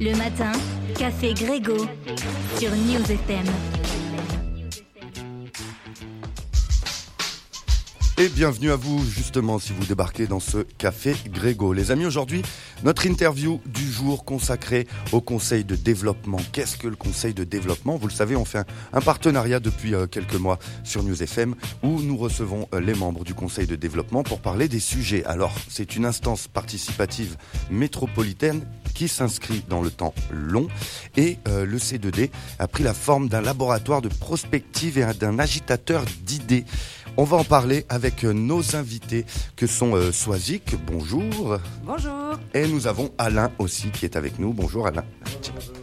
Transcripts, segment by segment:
Le matin, Café Grégo sur News FM. Et bienvenue à vous, justement, si vous débarquez dans ce café Grégo. Les amis, aujourd'hui, notre interview du jour consacrée au conseil de développement. Qu'est-ce que le conseil de développement? Vous le savez, on fait un, partenariat depuis euh, quelques mois sur News FM où nous recevons euh, les membres du conseil de développement pour parler des sujets. Alors, c'est une instance participative métropolitaine qui s'inscrit dans le temps long et euh, le C2D a pris la forme d'un laboratoire de prospective et d'un agitateur d'idées. On va en parler avec euh, nos invités que sont euh, Swazik, bonjour. Bonjour. Et nous avons Alain aussi qui est avec nous. Bonjour Alain.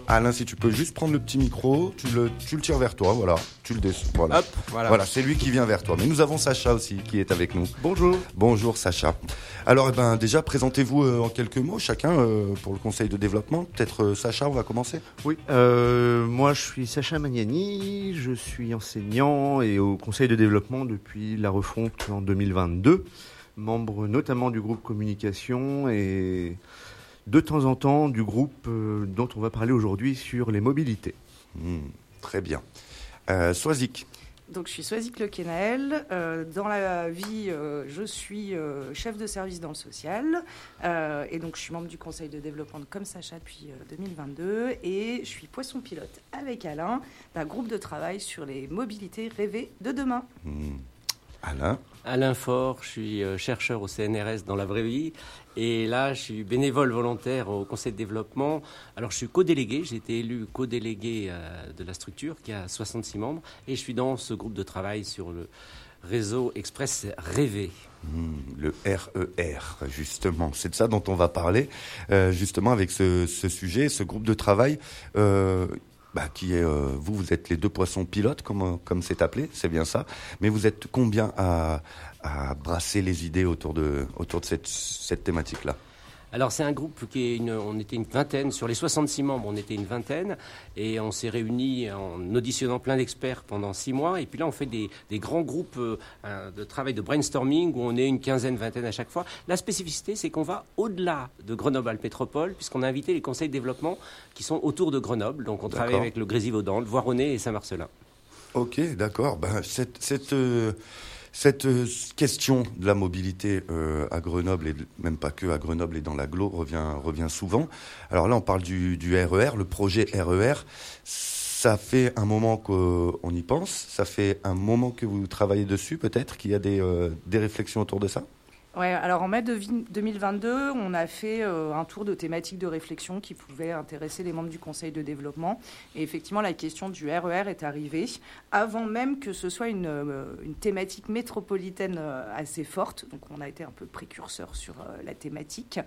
Alain, si tu peux juste prendre le petit micro, tu le, tu le tires vers toi, voilà, tu le descends. Voilà, Hop, voilà. voilà c'est lui qui vient vers toi. Mais nous avons Sacha aussi qui est avec nous. Bonjour. Bonjour Sacha. Alors, eh ben, déjà, présentez-vous euh, en quelques mots chacun euh, pour le conseil de développement. Peut-être euh, Sacha, on va commencer. Oui, moi je suis Sacha Magnani, je suis enseignant et au conseil de développement depuis la refonte en 2022, membre notamment du groupe communication et de temps en temps du groupe euh, dont on va parler aujourd'hui sur les mobilités. Hmm, très bien. Euh, Swazik. Donc je suis Swazik Le Kenel. Euh, dans la vie, euh, je suis euh, chef de service dans le social. Euh, et donc je suis membre du conseil de développement de Comme Sacha depuis euh, 2022. Et je suis poisson pilote avec Alain d'un groupe de travail sur les mobilités rêvées de demain. Hmm. Alain. Alain Faure, je suis euh, chercheur au CNRS dans la vraie vie. Et là, je suis bénévole volontaire au conseil de développement. Alors, je suis co-délégué. J'ai été élu co-délégué euh, de la structure qui a 66 membres. Et je suis dans ce groupe de travail sur le réseau Express Rêvé. Hmm, le RER, justement. C'est de ça dont on va parler, euh, justement, avec ce, ce sujet, ce groupe de travail. Euh, bah, qui est, euh, vous, vous êtes les deux poissons pilotes, comme comme c'est appelé, c'est bien ça. Mais vous êtes combien à, à brasser les idées autour de autour de cette, cette thématique-là? Alors, c'est un groupe qui est une, on était une vingtaine, sur les 66 membres, on était une vingtaine, et on s'est réunis en auditionnant plein d'experts pendant six mois, et puis là, on fait des, des grands groupes euh, de travail de brainstorming où on est une quinzaine, vingtaine à chaque fois. La spécificité, c'est qu'on va au-delà de Grenoble-Alpes Métropole, puisqu'on a invité les conseils de développement qui sont autour de Grenoble, donc on travaille avec le Grésivaudan, le Voironnais et Saint-Marcelin. Ok, d'accord. Ben, cette cette, euh, cette euh, question de la mobilité euh, à Grenoble, et même pas que à Grenoble et dans l'agglo, revient, revient souvent. Alors là, on parle du, du RER, le projet RER. Ça fait un moment qu'on y pense, ça fait un moment que vous travaillez dessus, peut-être qu'il y a des, euh, des réflexions autour de ça? Ouais, alors en mai de vi- 2022, on a fait euh, un tour de thématiques de réflexion qui pouvaient intéresser les membres du conseil de développement. Et effectivement, la question du RER est arrivée avant même que ce soit une, euh, une thématique métropolitaine euh, assez forte. Donc on a été un peu précurseur sur la thématique.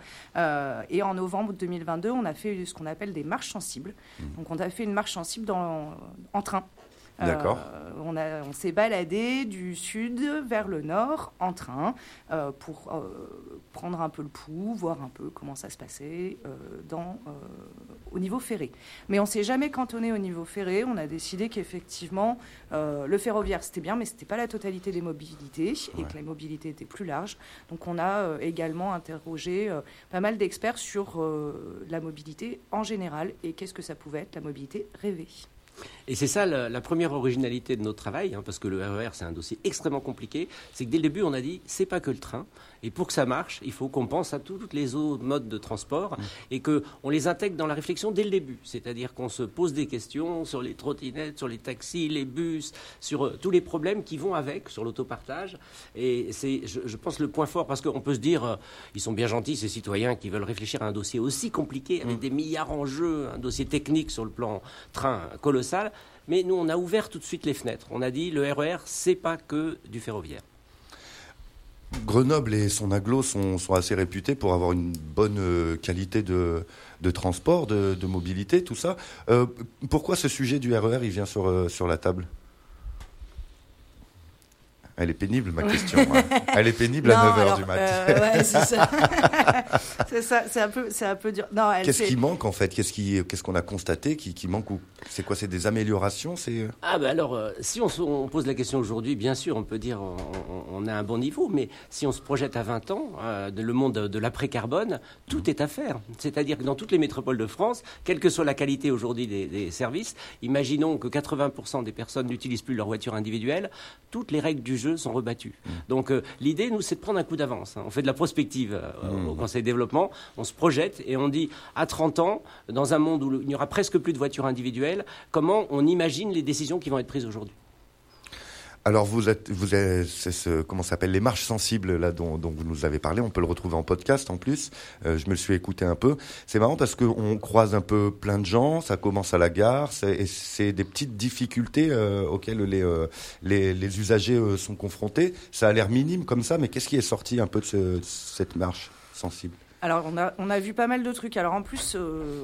Et en novembre 2022, on a fait ce qu'on appelle des marches sensibles. Donc on a fait une marche sensible dans, en train. D'accord. Euh, on s'est baladé du sud vers le nord en train euh, pour euh, prendre un peu le pouls, voir un peu comment ça se passait dans, au niveau ferré. Mais on s'est jamais cantonné au niveau ferré. On a décidé qu'effectivement, le ferroviaire, c'était bien, mais ce n'était pas la totalité des mobilités et Ouais. que les mobilités étaient plus larges. Donc on a également interrogé pas mal d'experts sur la mobilité en général et qu'est-ce que ça pouvait être la mobilité rêvée. Et c'est ça la, première originalité de notre travail, hein, parce que le RER c'est un dossier extrêmement compliqué. C'est que dès le début on a dit c'est pas que le train, et pour que ça marche, il faut qu'on pense à tous- toutes les autres modes de transport et que on les intègre dans la réflexion dès le début. C'est-à-dire qu'on se pose des questions sur les trottinettes, sur les taxis, les bus, sur euh, tous les problèmes qui vont avec, sur l'autopartage. Et c'est, je, je pense, le point fort parce qu'on peut se dire euh, ils sont bien gentils ces citoyens qui veulent réfléchir à un dossier aussi compliqué avec des milliards en jeu, un dossier technique sur le plan train colossal. Mais nous, on a ouvert tout de suite les fenêtres. On a dit le RER, c'est pas que du ferroviaire. Grenoble et son aglo sont, assez réputés pour avoir une bonne euh, qualité de, transport, de, mobilité, tout ça. Euh, pourquoi ce sujet du RER il vient sur, euh, sur la table? Elle est pénible, ma question. hein. Elle est pénible à 9h alors, du matin. euh, ouais, c'est ça. c'est ça, c'est un peu, c'est un peu dur. Non, elle Qu'est-ce fait- qui manque en fait? Qu'est-ce qui, qu'est-ce qu'on a constaté qui, qui manque ou c'est quoi C'est des améliorations C'est euh, Ah ben alors, euh, si on, se- on pose la question aujourd'hui, bien sûr, on peut dire on, on- on a un bon niveau, mais si on se projette à 20 ans, euh, de- le monde de, de l'après-carbone, tout est à faire. C'est-à-dire que dans toutes les métropoles de France, quelle que soit la qualité aujourd'hui des, des services, imaginons que 80% des personnes n'utilisent plus leur voiture individuelle, toutes les règles du jeu sont rebattues. Donc euh, l'idée, nous, c'est de prendre un coup d'avance. hein. On fait de la prospective euh, au Conseil développement, on se projette et on dit à 30 ans, dans un monde où il n'y aura presque plus de voitures individuelles, comment on imagine les décisions qui vont être prises aujourd'hui? Alors vous êtes, vous êtes, ce, comment s'appelle les marches sensibles là dont, vous nous avez parlé. On peut le retrouver en podcast en plus. Euh, je me le suis écouté un peu. C'est marrant parce qu'on croise un peu plein de gens. Ça commence à la gare. C'est, c'est des petites difficultés euh, auxquelles les, euh, les, les usagers sont confrontés. Ça a l'air minime comme ça, mais qu'est-ce qui est sorti un peu de ce- cette marche sensible? Alors, on a, on a vu pas mal de trucs. Alors, en plus, euh,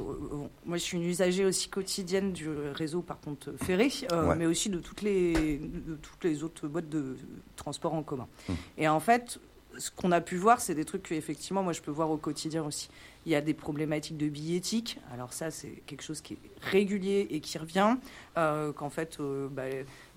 moi, je suis une usagère aussi quotidienne du réseau, par contre, ferré, euh, Ouais. mais aussi de toutes, les, de toutes les autres boîtes de transport en commun. Hum. Et en fait, ce qu'on a pu voir, c'est des trucs que, effectivement, moi, je peux voir au quotidien aussi. Il y a des problématiques de billettique. Alors, ça, c'est quelque chose qui est régulier et qui revient. Euh, Qu'en fait, euh, bah,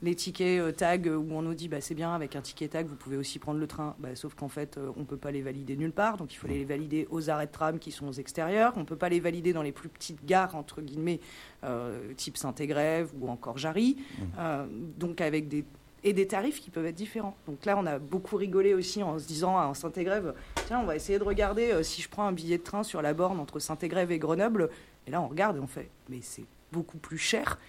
les tickets euh, tag où on nous dit bah, c'est bien avec un ticket tag vous pouvez aussi prendre le train Bah, sauf qu'en fait euh, on peut pas les valider nulle part donc il faut les valider aux arrêts de tram qui sont aux extérieurs on peut pas les valider dans les plus petites gares entre guillemets euh, type Saint-Égrève ou encore Jarry Euh, donc avec des et des tarifs qui peuvent être différents. Donc là, on a beaucoup rigolé aussi en se disant à Saint-Égrève, tiens, on va essayer de regarder euh, si je prends un billet de train sur la borne entre Saint-Égrève et Grenoble. Et là, on regarde et on fait, mais c'est beaucoup plus cher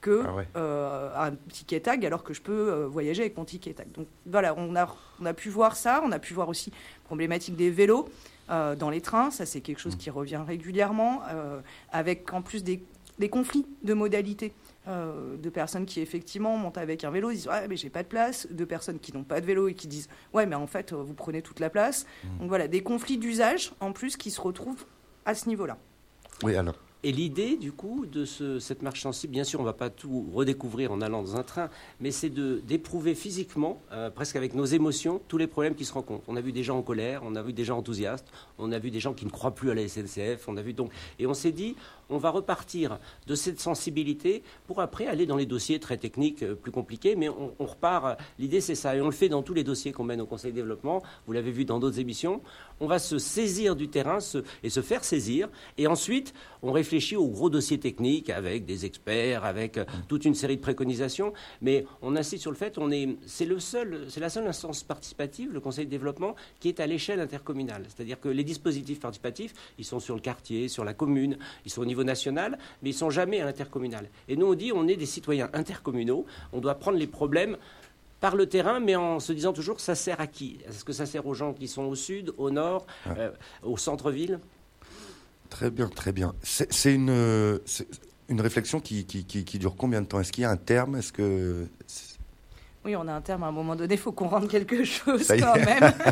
que Ah ouais. euh, un ticket tag alors que je peux euh, voyager avec mon ticket tag. Donc voilà, on a, on a pu voir ça, on a pu voir aussi problématique des vélos euh, dans les trains, ça c'est quelque chose qui revient régulièrement, avec en plus des, des conflits de modalités. Euh, de personnes qui effectivement montent avec un vélo, ils disent ouais mais j'ai pas de place, de personnes qui n'ont pas de vélo et qui disent ouais mais en fait euh, vous prenez toute la place. Donc voilà des conflits d'usage en plus qui se retrouvent à ce niveau-là. Oui, alors. Et l'idée, du coup, de ce- cette marche sensible, bien sûr, on ne va pas tout redécouvrir en allant dans un train, mais c'est de- d'éprouver physiquement, euh, presque avec nos émotions, tous les problèmes qui se rencontrent. On a vu des gens en colère, on a vu des gens enthousiastes, on a vu des gens qui ne croient plus à la SNCF, on a vu donc, et on s'est dit, on va repartir de cette sensibilité pour après aller dans les dossiers très techniques, euh, plus compliqués, mais on, on repart. euh, L'idée, c'est ça, et on le fait dans tous les dossiers qu'on mène au Conseil de développement. Vous l'avez vu dans d'autres émissions. On va se saisir du terrain se- et se faire saisir, et ensuite, on réfléchit aux gros dossiers techniques avec des experts, avec euh, toute une série de préconisations. Mais on insiste sur le fait, on est, c'est le seul, c'est la seule instance participative, le Conseil de développement, qui est à l'échelle intercommunale. C'est-à-dire que les dispositifs participatifs, ils sont sur le quartier, sur la commune, ils sont au niveau national, mais ils sont jamais à l'intercommunal. Et nous, on dit, on est des citoyens intercommunaux, on doit prendre les problèmes par le terrain, mais en se disant toujours, ça sert à qui? Est-ce que ça sert aux gens qui sont au sud, au nord, euh, au centre-ville? Très bien, très bien. C'est une, euh, une réflexion qui, qui, qui, qui dure combien de temps? Est-ce qu'il y a un terme? Est-ce que Oui, on a un terme à un moment donné, il faut qu'on rende quelque chose quand même.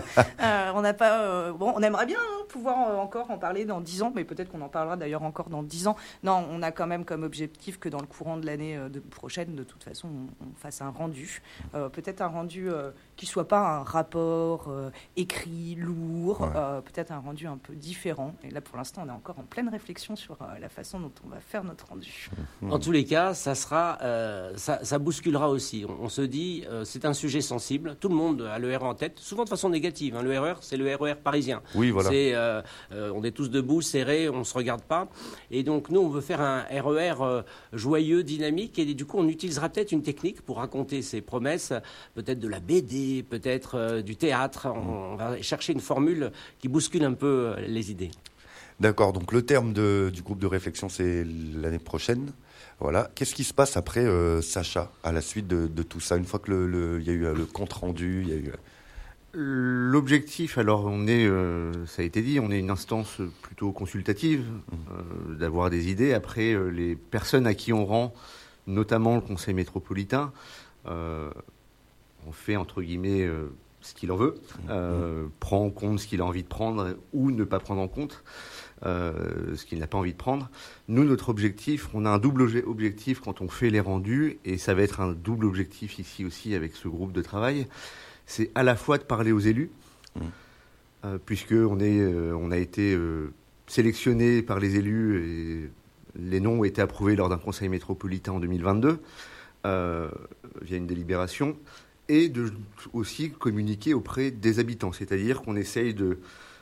Euh, on n'a pas. euh, bon, on aimerait bien hein, pouvoir euh, encore en parler dans 10 ans, mais peut-être qu'on en parlera d'ailleurs encore dans 10 ans. Non, on a quand même comme objectif que dans le courant de l'année euh, de- prochaine, de toute façon, on, on fasse un rendu. Euh, peut-être un rendu euh, qui soit pas un rapport euh, écrit, lourd, Ouais. euh, peut-être un rendu un peu différent. Et là, pour l'instant, on est encore en pleine réflexion sur euh, la façon dont on va faire notre rendu. En tous les cas, ça sera, euh, ça, ça bousculera aussi. On, on se dit, euh, c'est un sujet sensible. Tout le monde a le RER en tête, souvent de façon négative. hein. Le RER, c'est le RER parisien. Oui, voilà. C'est, euh, euh, on est tous debout, serrés, on ne se regarde pas. Et donc, nous, on veut faire un RER euh, joyeux, dynamique. Et du coup, on utilisera peut-être une technique pour raconter ces promesses, peut-être de la BD, peut-être du théâtre. On, on va chercher une formule qui bouscule un peu les idées. D'accord, donc le terme de, du groupe de réflexion, c'est l'année prochaine. Voilà. Qu'est-ce qui se passe après, euh, Sacha, à la suite de, de tout ça Une fois que le, le- il y a eu euh, le compte rendu, il y a eu. L'objectif, alors on est, euh, ça a été dit, on est une instance plutôt consultative, euh, d'avoir des idées. Après, euh, les personnes à qui on rend, notamment le Conseil métropolitain, euh, on fait entre guillemets euh, ce qu'il en veut, euh, prend en compte ce qu'il a envie de prendre ou ne pas prendre en compte. Ce qu'il n'a pas envie de prendre. Nous, notre objectif, on a un double objectif quand on fait les rendus, et ça va être un double objectif ici aussi avec ce groupe de travail, c'est à la fois de parler aux élus, mmh. puisque on, est, on a été sélectionné par les élus et les noms ont été approuvés lors d'un conseil métropolitain en 2022 euh, via une délibération et de aussi communiquer auprès des habitants. C'est-à-dire qu'on essaye de,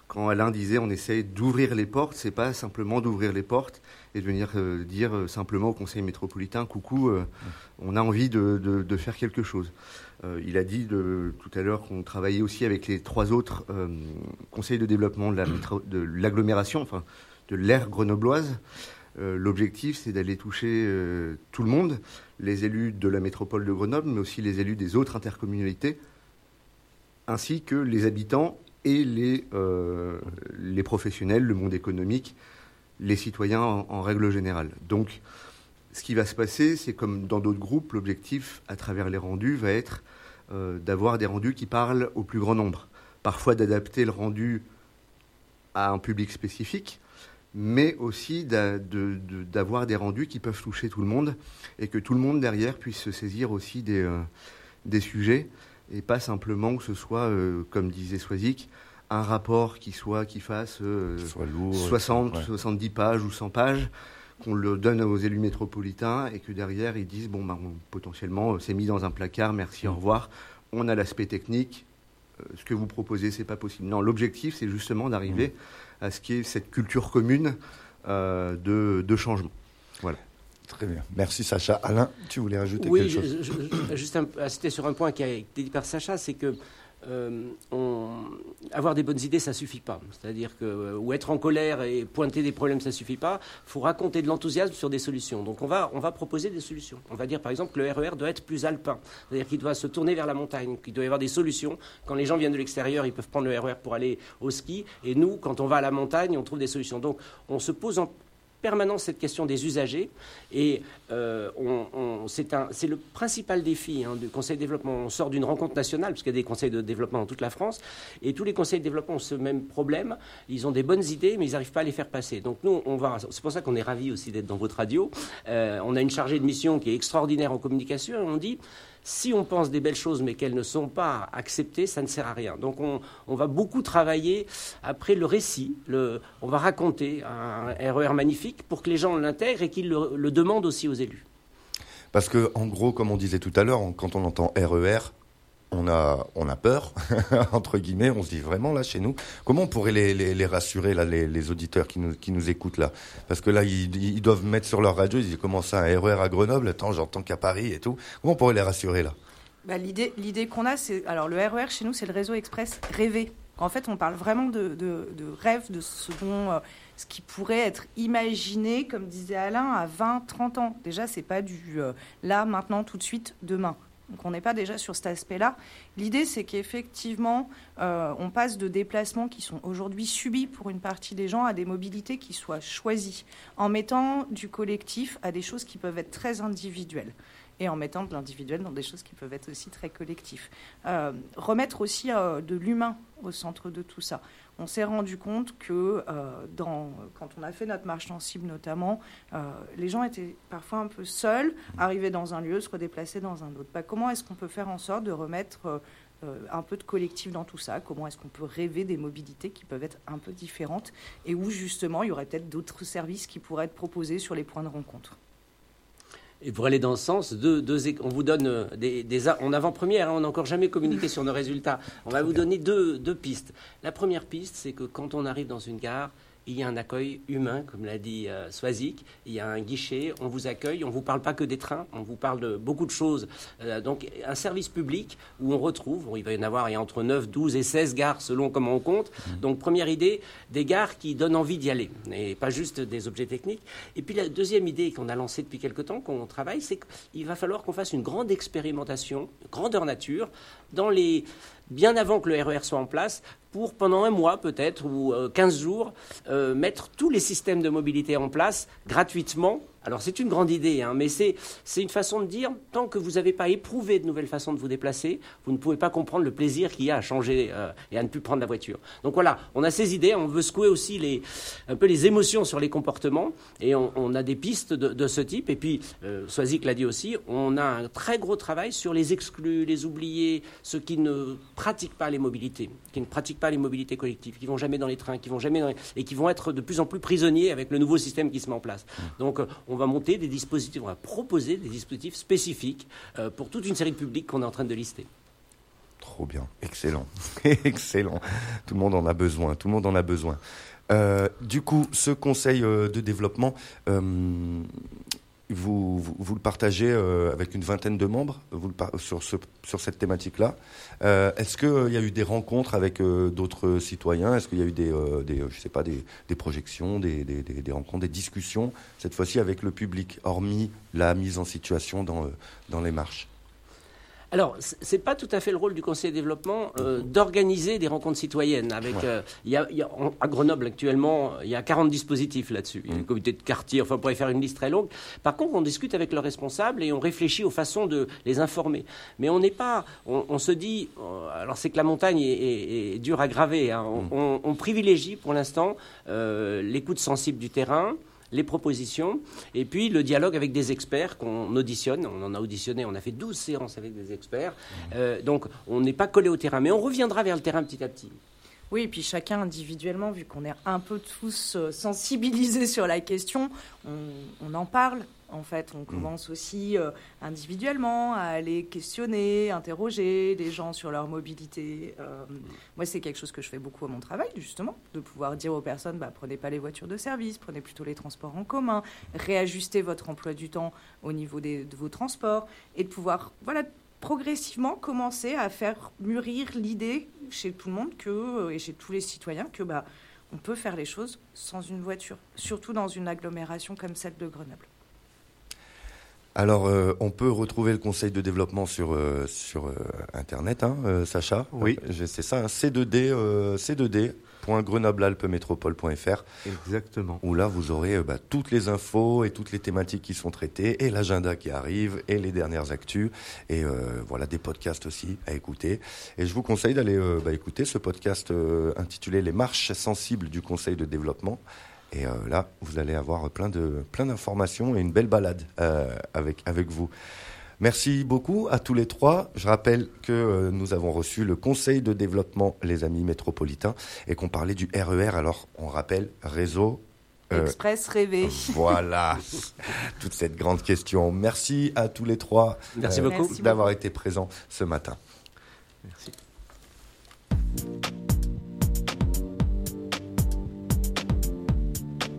quand Alain disait on essaye d'ouvrir les portes, c'est pas simplement d'ouvrir les portes et de venir euh, dire euh, simplement au conseil métropolitain coucou, on a envie de, faire quelque chose. il a dit tout à l'heure qu'on travaillait aussi avec les trois autres conseils de développement de l'agglomération, enfin de l'ère grenobloise. Euh, l'objectif, c'est d'aller toucher euh, tout le monde, les élus de la métropole de Grenoble, mais aussi les élus des autres intercommunalités, ainsi que les habitants et les, euh, les professionnels, le monde économique, les citoyens en, règle générale. Donc, ce qui va se passer, c'est comme dans d'autres groupes, l'objectif, à travers les rendus, va être d'avoir des rendus qui parlent au plus grand nombre. Parfois d'adapter le rendu à un public spécifique, mais aussi d'avoir des rendus qui peuvent toucher tout le monde et que tout le monde derrière puisse se saisir aussi des, euh, des sujets et pas simplement que ce soit, euh, comme disait Swazik, un rapport qui soit qui fasse 60, euh, 70 pages ou 100 pages qu'on le donne aux élus métropolitains et que derrière ils disent bon ben, potentiellement c'est mis dans un placard merci au mm. revoir on a l'aspect technique ce que vous proposez c'est pas possible non l'objectif c'est justement d'arriver mm à ce qui est cette culture commune euh, de, changement. Voilà. Très bien. Merci Sacha. Alain, tu voulais rajouter quelque chose Oui, juste insister sur un point qui a été dit par Sacha, c'est que euh, avoir des bonnes idées, ça suffit pas. C'est-à-dire que euh, ou être en colère et pointer des problèmes, ça suffit pas. Il faut raconter de l'enthousiasme sur des solutions. Donc on va, on va proposer des solutions. On va dire par exemple que le RER e doit être plus alpin, c'est-à-dire qu'il doit se tourner vers la montagne, qu'il doit y avoir des solutions. Quand les gens viennent de l'extérieur, ils peuvent prendre le RER e pour aller au ski, et nous, quand on va à la montagne, on trouve des solutions. Donc on se pose en, permanence cette question des usagers. Et euh, c'est le principal défi hein, du Conseil de développement. On sort d'une rencontre nationale, puisqu'il y a des conseils de développement dans toute la France, et tous les conseils de développement ont ce même problème. Ils ont des bonnes idées, mais ils n'arrivent pas à les faire passer. Donc nous, on va. C'est pour ça qu'on est ravis aussi d'être dans votre radio. Euh, on a une chargée de mission qui est extraordinaire en communication, et on dit si on pense des belles choses mais qu'elles ne sont pas acceptées, ça ne sert à rien. Donc on, va beaucoup travailler après le récit. on va raconter un RER magnifique pour que les gens l'intègrent et qu'ils le, demandent aussi aux élus. Parce que, en gros, comme on disait tout à l'heure, quand on entend RER, e on a, on a peur, entre guillemets, on se dit vraiment là chez nous, comment on pourrait les, rassurer, là, les, auditeurs qui nous, qui nous écoutent là? Parce que là, ils, doivent mettre sur leur radio, ils disent comment ça, un RER à Grenoble? Attends, j'entends qu'à Paris et tout. Comment on pourrait les rassurer là? Bah, L'idée, l'idée qu'on a, c'est. Alors, le RER chez nous, c'est le réseau express rêvé. En fait, on parle vraiment de, de, rêve, de ce. Euh, ce qui pourrait être imaginé, comme disait Alain, à 20, 30 ans. Déjà, c'est pas du euh, là, maintenant, tout de suite, demain. Donc on n'est pas déjà sur cet aspect-là. L'idée, c'est qu'effectivement, euh, on passe de déplacements qui sont aujourd'hui subis pour une partie des gens à des mobilités qui soient choisies, en mettant du collectif à des choses qui peuvent être très individuelles et en mettant de l'individuel dans des choses qui peuvent être aussi très collectives. Euh, remettre aussi euh, de l'humain au centre de tout ça. On s'est rendu compte que euh, quand on a fait notre marche sensible notamment, les gens étaient parfois un peu seuls, arrivaient dans un lieu, se redéplacer dans un autre. Bah, comment est-ce qu'on peut faire en sorte de remettre un peu de collectif dans tout ça? Comment est-ce qu'on peut rêver des mobilités qui peuvent être un peu différentes et où justement il y aurait peut-être d'autres services qui pourraient être proposés sur les points de rencontre? Et pour aller dans ce sens, on vous donne euh, des, en avant-première, hein, on n'a encore jamais communiqué sur nos résultats. On va vous donner deux pistes. La première piste, c'est que quand on arrive dans une gare, il y a un accueil humain, comme l'a dit euh, Swazik. Il y a un guichet, on vous accueille, on ne vous parle pas que des trains, on vous parle de beaucoup de choses. Euh, donc un service public où on retrouve, il va y en avoir il y a entre 9, 12 et 16 gares selon comment on compte. Mmh. Donc première idée, des gares qui donnent envie d'y aller, et pas juste des objets techniques. Et puis la deuxième idée qu'on a lancée depuis quelque temps, qu'on travaille, c'est qu'il va falloir qu'on fasse une grande expérimentation, grandeur nature, dans les bien avant que le RER e soit en place, pour pendant un mois peut-être ou 15 euh, jours, euh, mettre tous les systèmes de mobilité en place gratuitement Alors c'est une grande idée, hein, mais c'est une façon de dire, tant que vous n'avez pas éprouvé de nouvelles façons de vous déplacer, vous ne pouvez pas comprendre le plaisir qu'il y a à changer euh, et à ne plus prendre la voiture. Donc voilà, on a ces idées, on veut secouer aussi les, un peu les émotions sur les comportements, et on, a des pistes de, ce type. Et puis, euh, Soazic l'a dit aussi, on a un très gros travail sur les exclus, les oubliés, ceux qui ne pratiquent pas les mobilités, qui ne pratiquent pas les mobilités collectives, qui vont jamais dans les trains, qui vont jamais et qui vont être de plus en plus prisonniers avec le nouveau système qui se met en place. Donc euh, on va monter des dispositifs, on va proposer des dispositifs spécifiques euh, pour toute une série de publics qu'on est en train de lister. Trop bien, excellent, excellent. Tout le monde en a besoin, tout le monde en a besoin. Euh, du coup, ce conseil de développement, vous, vous, le partagez euh, avec une vingtaine de membres sur, ce, sur cette thématique-là. Euh, est-ce qu'il euh, y a eu des rencontres avec d'autres citoyens? Est-ce qu'il y a eu des, des je sais pas, des, projections, des, rencontres, des discussions, cette fois-ci avec le public, hormis la mise en situation dans les marches? Alors, ce n'est pas tout à fait le rôle du conseil de développement euh, d'organiser des rencontres citoyennes. Avec, euh, y a, à Grenoble, actuellement, il y a 40 dispositifs là-dessus. Il y a un mm. comité de quartier, enfin, on pourrait faire une liste très longue. Par contre, on discute avec leurs responsables et on réfléchit aux façons de les informer. Mais on n'est pas. On, se dit. Euh, alors, c'est que la montagne est, dure à graver. Hein. On, mm. privilégie pour l'instant l'écoute sensible du terrain les propositions, et puis le dialogue avec des experts qu'on auditionne. On en a auditionné, on a fait 12 séances avec des experts. Mmh. Euh, donc on n'est pas collé au terrain, mais on reviendra vers le terrain petit à petit. Oui, et puis chacun individuellement, vu qu'on est un peu tous euh, sensibilisés sur la question, on en parle en fait, on mm. commence aussi euh, individuellement à aller questionner, interroger des gens sur leur mobilité. Euh, moi, c'est quelque chose que je fais beaucoup à mon travail, justement, de pouvoir dire aux personnes bah, prenez pas les voitures de service, prenez plutôt les transports en commun, réajustez votre emploi du temps au niveau de vos transports et de pouvoir, voilà, progressivement commencer à faire mûrir l'idée chez tout le monde que, euh, et chez tous les citoyens que bah, on peut faire les choses sans une voiture, surtout dans une agglomération comme celle de Grenoble. Alors, euh, on peut retrouver le conseil de développement sur euh, sur euh, internet, hein, Sacha. Oui, c'est ça. Hein, C2D, c2d.grenoblealpemétropole.fr. Exactement. Où là, vous aurez bah, toutes les infos et toutes les thématiques qui sont traitées, et l'agenda qui arrive, et les dernières actus, et voilà des podcasts aussi à écouter. Et je vous conseille d'aller bah, écouter ce podcast intitulé Les marches sensibles du conseil de développement et euh, là, vous allez avoir plein de plein d'informations et une belle balade euh, avec avec vous. Merci beaucoup à tous les trois. Je rappelle que euh, nous avons reçu le Conseil de développement Les Amis métropolitains et qu'on parlait du RER. E Alors, on rappelle réseau Express rêvé. Voilà, toute cette grande question. Merci à tous les trois. Merci beaucoup d'avoir été présents ce matin. Merci.